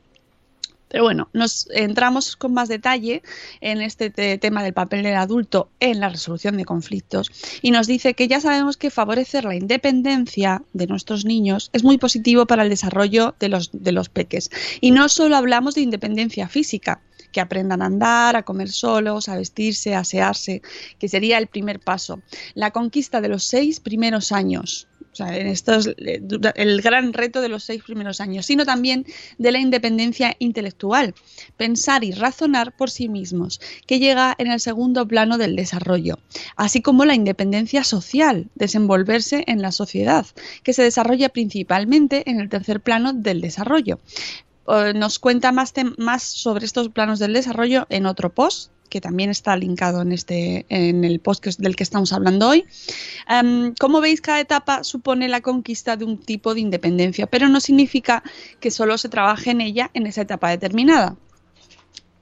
Pero bueno, nos entramos con más detalle en este te- tema del papel del adulto en la resolución de conflictos y nos dice que ya sabemos que favorecer la independencia de nuestros niños es muy positivo para el desarrollo de los, de los peques. Y no solo hablamos de independencia física, que aprendan a andar, a comer solos, a vestirse, a asearse, que sería el primer paso. La conquista de los seis primeros años, o sea, en esto es eh, el gran reto de los seis primeros años, sino también de la independencia intelectual, pensar y razonar por sí mismos, que llega en el segundo plano del desarrollo, así como la independencia social, desenvolverse en la sociedad, que se desarrolla principalmente en el tercer plano del desarrollo. Eh, Nos cuenta más, sobre estos planos del desarrollo en otro post que también está linkado en este en el post del que estamos hablando hoy. Em, como veis, cada etapa supone la conquista de un tipo de independencia, pero no significa que solo se trabaje en ella en esa etapa determinada.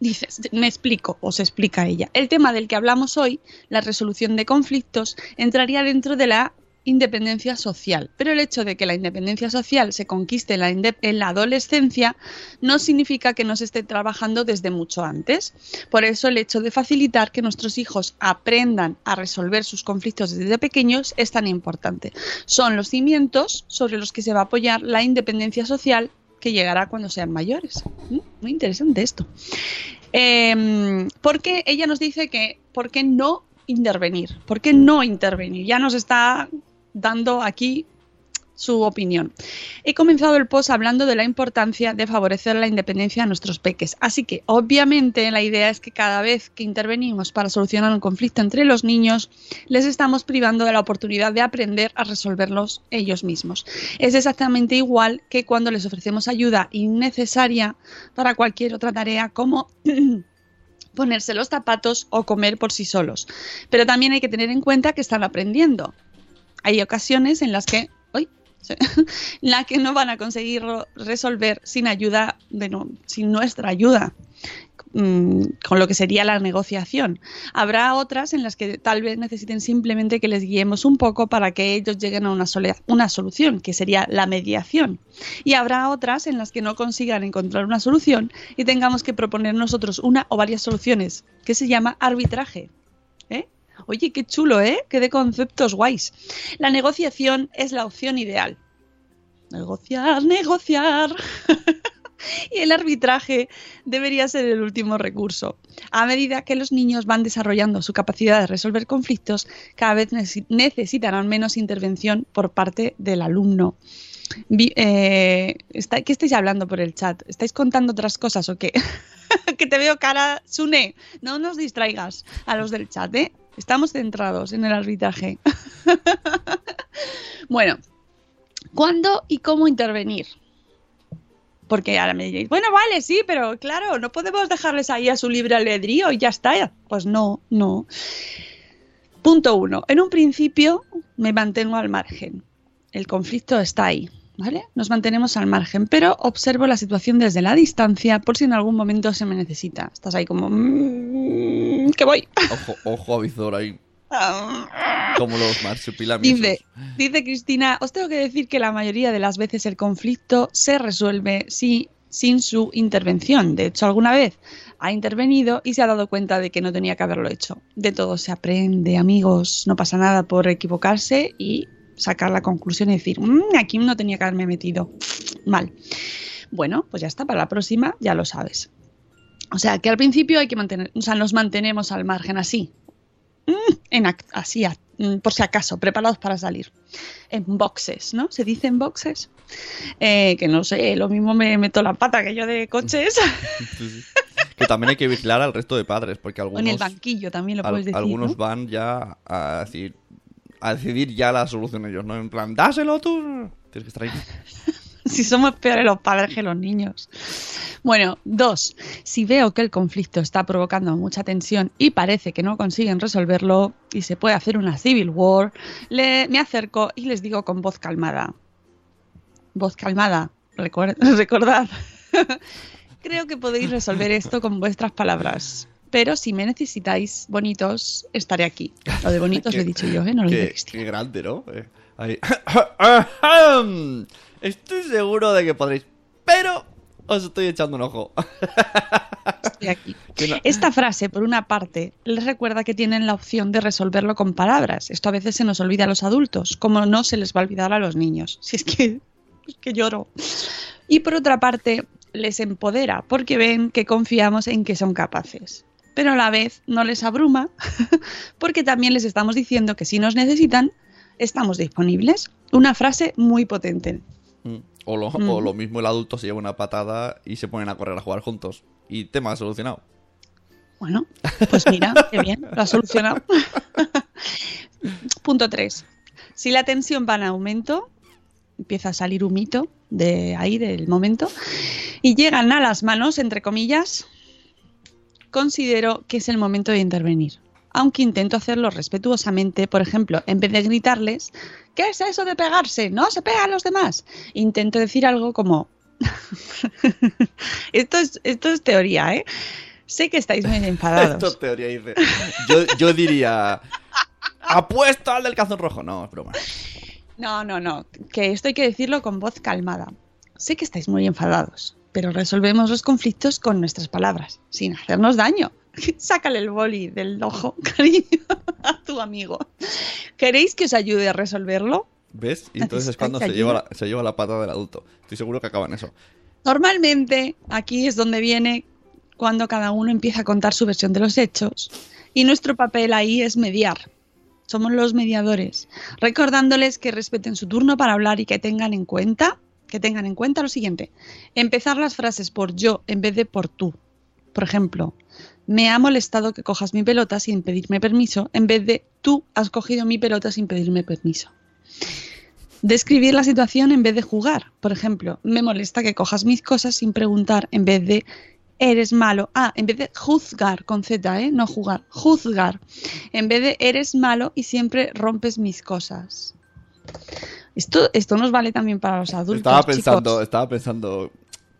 Dices, me explico, o se explica ella. El tema del que hablamos hoy, la resolución de conflictos, entraría dentro de la independencia social. Pero el hecho de que la independencia social se conquiste en la, adolescencia no significa que no se esté trabajando desde mucho antes. Por eso el hecho de facilitar que nuestros hijos aprendan a resolver sus conflictos desde pequeños es tan importante. Son los cimientos sobre los que se va a apoyar la independencia social que llegará cuando sean mayores. ¿Mm? Muy interesante esto. Eh, porque ella nos dice que, ¿por qué no intervenir? ¿Por qué no intervenir? Ya nos está dando aquí su opinión. He comenzado el post hablando de la importancia de favorecer la independencia de nuestros peques. Así que, obviamente, la idea es que cada vez que intervenimos para solucionar un conflicto entre los niños, les estamos privando de la oportunidad de aprender a resolverlos ellos mismos. Es exactamente igual que cuando les ofrecemos ayuda innecesaria para cualquier otra tarea como ponerse los zapatos o comer por sí solos. Pero también hay que tener en cuenta que están aprendiendo. Hay ocasiones en las que, ¡uy! la que no van a conseguir resolver sin ayuda, bueno, sin nuestra ayuda, mm, con lo que sería la negociación. Habrá otras en las que tal vez necesiten simplemente que les guiemos un poco para que ellos lleguen a una, una solución, que sería la mediación. Y habrá otras en las que no consigan encontrar una solución y tengamos que proponer nosotros una o varias soluciones, que se llama arbitraje. Oye, qué chulo, ¿eh? Qué de conceptos guays. La negociación es la opción ideal. Negociar, negociar. y el arbitraje debería ser el último recurso. A medida que los niños van desarrollando su capacidad de resolver conflictos, cada vez necesi- necesitarán menos intervención por parte del alumno. Eh, ¿Qué estáis hablando por el chat? ¿Estáis contando otras cosas o qué? que te veo cara, Sune. No nos distraigas a los del chat, ¿eh? Estamos centrados en el arbitraje. bueno, ¿cuándo y cómo intervenir? Porque ahora me diréis, bueno, vale, sí, pero claro, no podemos dejarles ahí a su libre albedrío y ya está. Pues no, no. Punto uno. En un principio me mantengo al margen. El conflicto está ahí, ¿vale? Nos mantenemos al margen, pero observo la situación desde la distancia por si en algún momento se me necesita. Estás ahí como, "Mm, que voy. Ojo, ojo avisor ahí. Como los marsupilamis. Dice, dice Cristina, os tengo que decir que la mayoría de las veces el conflicto se resuelve si- sin su intervención. De hecho, alguna vez ha intervenido y se ha dado cuenta de que no tenía que haberlo hecho. De todo se aprende, amigos. No pasa nada por equivocarse y sacar la conclusión y decir, "Mm, aquí no tenía que haberme metido. Mal. Bueno, pues ya está, para la próxima ya lo sabes. O sea, que al principio hay que mantener, o sea, nos mantenemos al margen así, Mm, en así, mm, por si acaso, preparados para salir. En boxes, ¿no? ¿Se dice en boxes? Eh, que no sé, lo mismo me meto la pata que yo de coches. Que también hay que vigilar al resto de padres, porque o en el algunos, banquillo también lo al- puedes decir. algunos ¿no? van ya a decir a decidir ya la solución ellos, ¿no? En plan, dáselo tú. Tienes que estar ahí. Si somos peores los padres que los niños. Bueno, dos. Si veo que el conflicto está provocando mucha tensión y parece que no consiguen resolverlo y se puede hacer una civil war, le- me acerco y les digo con voz calmada. Voz calmada, recuer- recordad. Creo que podéis resolver esto con vuestras palabras. Pero si me necesitáis bonitos, estaré aquí. Lo de bonitos Qué- lo he dicho yo, ¿eh? No lo Qué, Cristina. qué grande, ¿no? Eh, ahí. Estoy seguro de que podréis, pero os estoy echando un ojo. Estoy aquí. No- Esta frase, por una parte, les recuerda que tienen la opción de resolverlo con palabras. Esto a veces se nos olvida a los adultos, como no se les va a olvidar a los niños. Si es que, es que lloro. Y por otra parte, les empodera, porque ven que confiamos en que son capaces. Pero a la vez no les abruma, porque también les estamos diciendo que si nos necesitan, estamos disponibles. Una frase muy potente. Mm. O lo, Mm. o lo mismo el adulto se lleva una patada y se ponen a correr a jugar juntos. Y tema solucionado. Bueno, pues mira, qué bien, lo ha solucionado. Punto 3. Si la tensión va en aumento, empieza a salir humito de ahí del momento, y llegan a las manos, entre comillas, considero que es el momento de intervenir. Aunque intento hacerlo respetuosamente, por ejemplo, en vez de gritarles, ¿qué es eso de pegarse? No se pegan los demás. Intento decir algo como, esto, es, esto es teoría, ¿eh? Sé que estáis muy enfadados. Esto es teoría dice. Yo, yo diría. Apuesto al del calzón rojo. No, es broma. No, no, no. Que esto hay que decirlo con voz calmada. Sé que estáis muy enfadados, pero resolvemos los conflictos con nuestras palabras, sin hacernos daño. Sácale el boli del ojo, cariño, a tu amigo. ¿Queréis que os ayude a resolverlo? ¿Ves? Y entonces es ¿Necesitáis cuando se lleva, la, se lleva la pata del adulto. Estoy seguro que acaba en eso. Normalmente aquí es donde viene cuando cada uno empieza a contar su versión de los hechos y nuestro papel ahí es mediar. Somos los mediadores, recordándoles que respeten su turno para hablar y que tengan en cuenta, que tengan en cuenta lo siguiente: empezar las frases por yo en vez de por tú. Por ejemplo, me ha molestado que cojas mi pelota sin pedirme permiso en vez de tú has cogido mi pelota sin pedirme permiso. Describir la situación en vez de jugar. Por ejemplo, me molesta que cojas mis cosas sin preguntar en vez de eres malo. Ah, en vez de juzgar con Z, ¿eh? No jugar. Juzgar. En vez de eres malo y siempre rompes mis cosas. Esto, esto nos vale también para los adultos. estaba pensando, chicos. estaba pensando.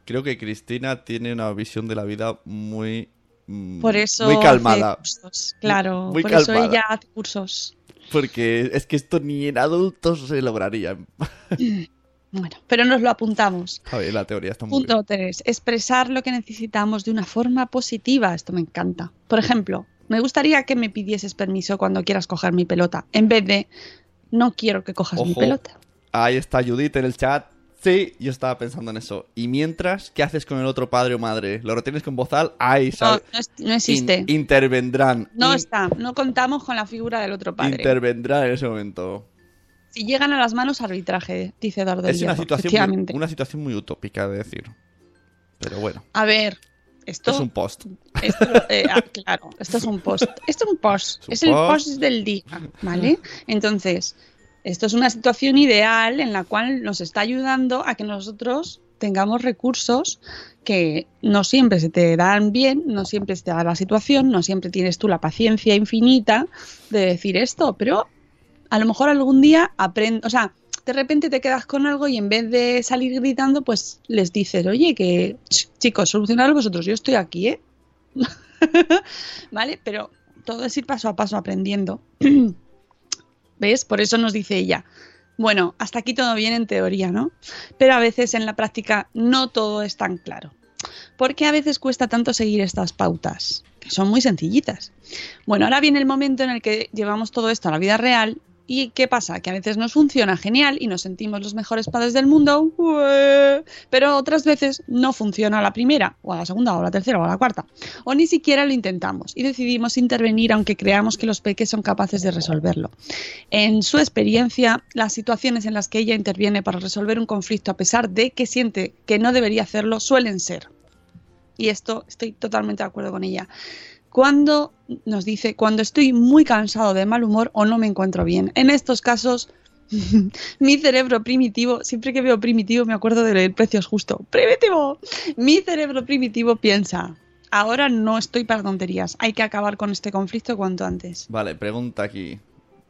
Creo que Cristina tiene una visión de la vida muy. mm, Por eso Muy hace calmada. cursos. Claro, Muy por eso ella hace cursos. Porque es que esto ni en adultos se lograría. Bueno, pero nos lo apuntamos. A ver, la teoría está muy bien. Punto 3. Expresar lo que necesitamos de una forma positiva. Esto me encanta. Por ejemplo, me gustaría que me pidieses permiso cuando quieras coger mi pelota, en vez de no quiero que cojas mi pelota. Ahí está Judith en el chat. Sí, yo estaba pensando en eso. Y mientras, ¿qué haces con el otro padre o madre? ¿Lo retienes con bozal? Ahí, No, no, existe. In- intervendrán. no In- está. No contamos con la figura del otro padre. Intervendrán en ese momento. Si llegan a las manos, arbitraje, dice Eduardo Es una situación, muy, efectivamente. una situación muy utópica de decir. Pero bueno, A ver, esto es un post. Esto, eh, ah, claro, esto es un post. Esto es un post. Es un Es el post. post del día, ¿vale? Entonces, esto es una situación ideal en la cual nos está ayudando a que nosotros tengamos recursos que no siempre se te dan bien, no siempre se te da la situación, no siempre tienes tú la paciencia infinita de decir esto, pero a lo mejor algún día aprendes, o sea, de repente te quedas con algo y en vez de salir gritando, pues les dices, oye, que ch, chicos, solucionadlo vosotros, yo estoy aquí, ¿eh? ¿Vale? Pero todo es ir paso a paso aprendiendo. ¿Ves? Por eso nos dice ella. Bueno, hasta aquí todo bien en teoría, ¿no? Pero a veces en la práctica no todo es tan claro. ¿Por qué a veces cuesta tanto seguir estas pautas? Que son muy sencillitas. Bueno, ahora viene el momento en el que llevamos todo esto a la vida real ¿Y qué pasa? Que a veces nos funciona genial y nos sentimos los mejores padres del mundo, pero otras veces no funciona a la primera, o a la segunda, o a la tercera, o a la cuarta. O ni siquiera lo intentamos y decidimos intervenir aunque creamos que los peques son capaces de resolverlo. En su experiencia, las situaciones en las que ella interviene para resolver un conflicto a pesar de que siente que no debería hacerlo suelen ser. Y esto estoy totalmente de acuerdo con ella cuando nos dice cuando estoy muy cansado de mal humor o no me encuentro bien. En estos casos, mi cerebro primitivo, siempre que veo primitivo me acuerdo del precio es justo. ¡Primitivo! Mi cerebro primitivo piensa, ahora no estoy para tonterías, hay que acabar con este conflicto cuanto antes. Vale, pregunta aquí.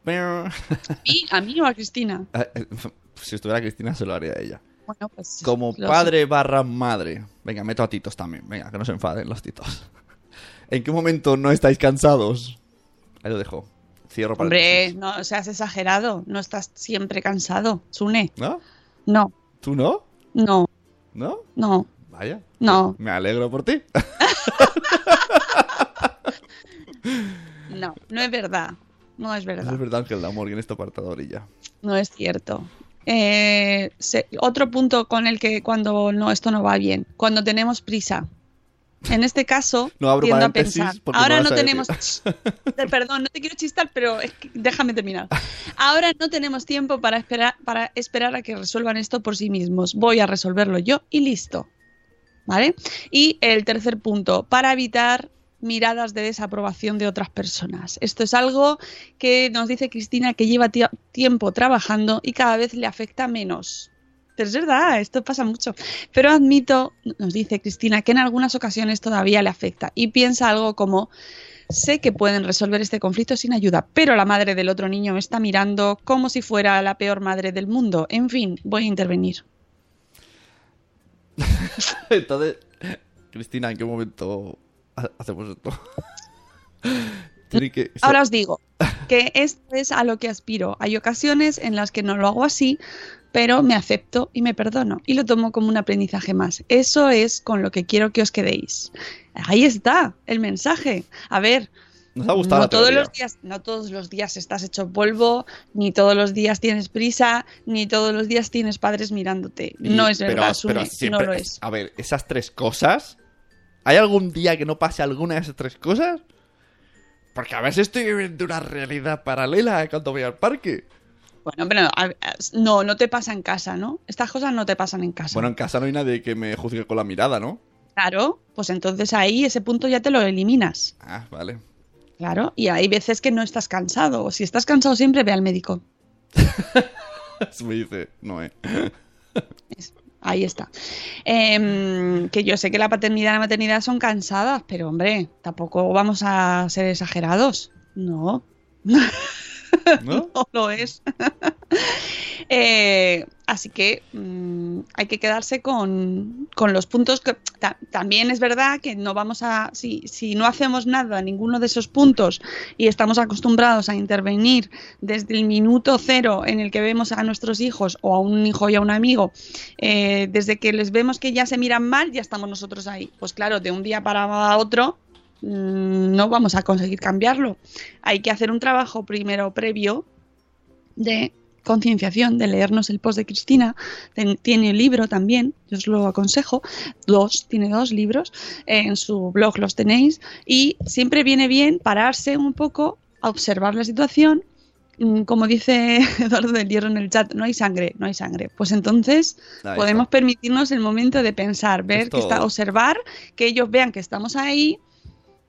¿Y a mí o a Cristina? Si estuviera Cristina se lo haría a ella. Bueno, pues, Como padre barra madre. Venga, meto a titos también. Venga, que no se enfaden los titos. ¿En qué momento no estáis cansados? Ahí lo dejo. Cierro Hombre, paréntesis. no seas exagerado, no estás siempre cansado, Sune. ¿No? No, ¿Tú no? no, ¿No? no, Vaya. no, Me alegro por ti. no, no es verdad. No es verdad. es verdad, Ángel de Amor, que en este apartado orilla. No es cierto. Eh, se- otro punto con el que cuando no esto no va bien, cuando tenemos prisa. En este caso, No abro tiendo a pensar. Ahora no tenemos. Perdón, no te quiero chistar, pero es que- déjame terminar. Ahora no tenemos tiempo para esperar, para esperar a que resuelvan esto por sí mismos. Voy a resolverlo yo y listo. ¿Vale? Y el tercer punto, para evitar miradas de desaprobación de otras personas. Esto es algo que nos dice Cristina que lleva tie- tiempo trabajando y cada vez le afecta menos. Pero es verdad, esto pasa mucho. Pero admito, nos dice Cristina, que en algunas ocasiones todavía le afecta y piensa algo como, sé que pueden resolver este conflicto sin ayuda, pero la madre del otro niño me está mirando como si fuera la peor madre del mundo. En fin, voy a intervenir. Entonces, Cristina, ¿en qué momento ha- hacemos esto? Que- Ahora os digo, que esto es a lo que aspiro. Hay ocasiones en las que no lo hago así, pero me acepto y me perdono y lo tomo como un aprendizaje más. Eso es con lo que quiero que os quedéis. Ahí está el mensaje. A ver, Nos ha gustado no la todos los días, no todos los días estás hecho polvo, ni todos los días tienes prisa, ni todos los días tienes padres mirándote. Y- no es pero- verdad, pero Sune, siempre- no lo es. A ver, esas tres cosas. ¿Hay algún día que no pase alguna de esas tres cosas? Porque a veces estoy viviendo una realidad paralela cuando voy al parque. Bueno, pero no, no te pasa en casa, ¿no? Estas cosas no te pasan en casa. Bueno, en casa no hay nadie que me juzgue con la mirada, ¿no? Claro, pues entonces ahí ese punto ya te lo eliminas. Ah, vale. Claro, y hay veces que no estás cansado. O si estás cansado siempre, ve al médico. Eso me dice, no, eh. Ahí está. Em, que yo sé que la paternidad y la maternidad son cansadas, pero hombre, tampoco vamos a ser exagerados. No, ¿No? lo es. Eh, así que mm, hay que quedarse con, con los puntos que ta- también es verdad que no vamos a si, si no hacemos nada ninguno de esos puntos y estamos acostumbrados a intervenir desde el minuto cero en el que vemos a nuestros hijos o a un hijo y a un amigo eh, desde que les vemos que ya se miran mal ya estamos nosotros ahí pues claro de un día para otro no vamos a conseguir cambiarlo hay que hacer un trabajo primero previo de concienciación, de leernos el post de Cristina. Ten- tiene un libro también, yo os lo aconsejo, dos, tiene dos libros, en su blog los tenéis, y siempre viene bien pararse un poco a observar la situación. Mm, Como dice Eduardo del Hierro en el chat, no hay sangre, no hay sangre. Pues entonces podemos permitirnos el momento de pensar, ver que está, observar, que ellos vean que estamos ahí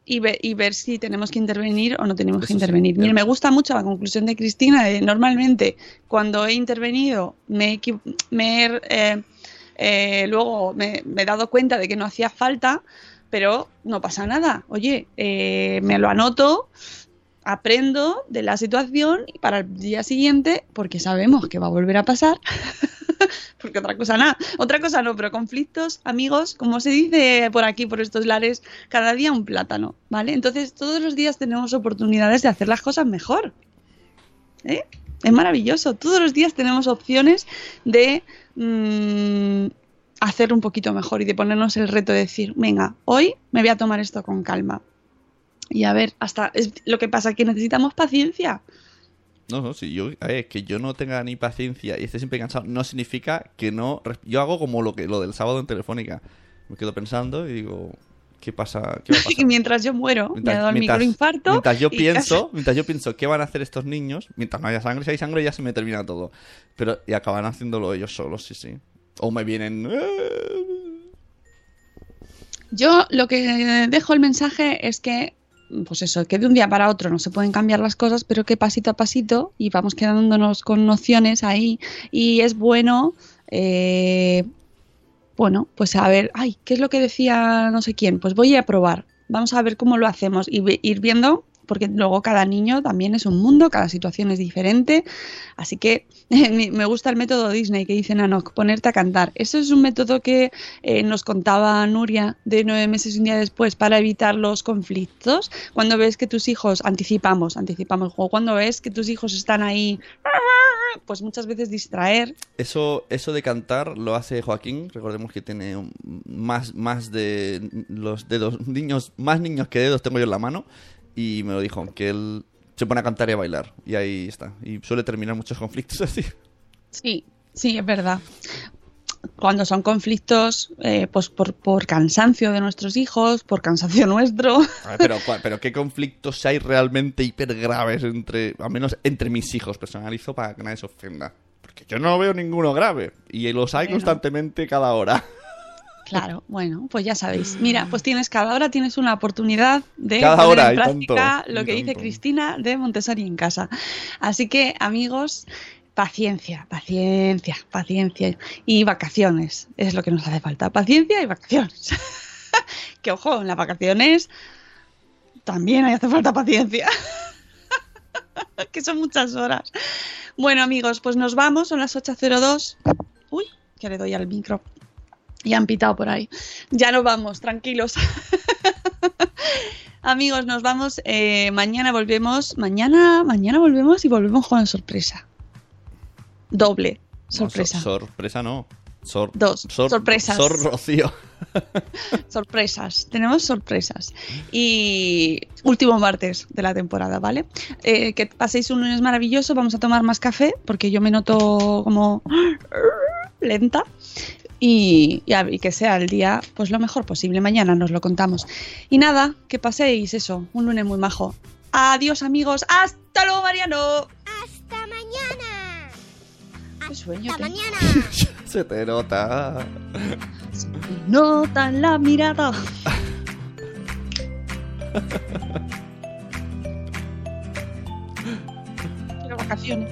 y, ve- y ver si tenemos que intervenir o no tenemos Eso que sí, intervenir. Mira, me gusta mucho la conclusión de Cristina. de, normalmente, cuando he intervenido, me he, equi- me he, eh, eh, luego me, me he dado cuenta de que no hacía falta, pero no pasa nada. Oye, eh, me lo anoto, aprendo de la situación y para el día siguiente, porque sabemos que va a volver a pasar. porque otra cosa nada, otra cosa no, pero conflictos, amigos, como se dice por aquí, por estos lares, cada día un plátano, ¿vale? Entonces todos los días tenemos oportunidades de hacer las cosas mejor. ¿eh? Es maravilloso, todos los días tenemos opciones de mm, hacer un poquito mejor y de ponernos el reto de decir, venga, hoy me voy a tomar esto con calma. Y a ver, hasta es lo que pasa que necesitamos paciencia. No, no, si yo, a ver, que yo no tenga ni paciencia y esté siempre cansado, no significa que no. Yo hago como lo que lo del sábado en Telefónica. Me quedo pensando y digo, ¿qué pasa? ¿Qué va a pasar? Y mientras yo muero, me ha dado el microinfarto. mientras yo y pienso, mientras yo pienso qué van a hacer estos niños, mientras no haya sangre, si hay sangre ya se me termina todo. Pero y acaban haciéndolo ellos solos, sí, sí. O me vienen. "Eh". Yo lo que dejo el mensaje es que, pues eso, que de un día para otro no se pueden cambiar las cosas, pero que pasito a pasito y vamos quedándonos con nociones ahí y es bueno, eh, bueno, pues a ver, ay, ¿qué es lo que decía no sé quién? Pues voy a probar, vamos a ver cómo lo hacemos y ir viendo. Porque luego cada niño también es un mundo, cada situación es diferente. Así que me gusta el método Disney que dice Nanok, ponerte a cantar. Eso es un método que eh, nos contaba Nuria de nueve meses y un día después para evitar los conflictos. Cuando ves que tus hijos, anticipamos, anticipamos el juego, cuando ves que tus hijos están ahí, pues muchas veces distraer. Eso, eso de cantar lo hace Joaquín. Recordemos que tiene más, más de los dedos, niños, más niños que dedos tengo yo en la mano. Y me lo dijo, que él se pone a cantar y a bailar. Y ahí está. Y suele terminar muchos conflictos así. Sí, sí, es verdad. Cuando son conflictos, eh, pues por, por cansancio de nuestros hijos, por cansancio nuestro. Ver, pero, pero ¿qué conflictos hay realmente hiper graves entre, al menos entre mis hijos? Personalizo para que nadie se ofenda. Porque yo no veo ninguno grave. Y los hay Bueno. constantemente cada hora. Claro, bueno, pues ya sabéis. Mira, pues tienes cada hora tienes una oportunidad de Cada poner hora, en práctica tanto, lo que dice tanto. Cristina de Montessori en casa. Así que, amigos, paciencia, paciencia, paciencia y vacaciones es lo que nos hace falta. Paciencia y vacaciones. que ojo, en las vacaciones también hace falta paciencia. que son muchas horas. Bueno, amigos, pues nos vamos, son las 8.02. Uy, que le doy al micro. Ya han pitado por ahí. Ya nos vamos, tranquilos. Amigos, nos vamos. eh, mañana volvemos. Mañana, mañana volvemos y volvemos con sorpresa. Doble. No, Sorpresa. sor- sorpresa no. Sor- Dos. sor- Sorpresas. Sor Rocío. Sorpresas, tenemos sorpresas. Y último martes de la temporada, ¿vale? Eh, que paséis un lunes maravilloso, vamos a tomar más café porque yo me noto como lenta. Y, y a- y que sea el día pues lo mejor posible. Mañana nos lo contamos. Y nada, que paséis eso, un lunes muy majo. Adiós amigos, hasta luego Mariano. Hasta mañana. Qué sueño Hasta tengo. mañana. Se te nota. Nota en la mirada. Quiero vacaciones.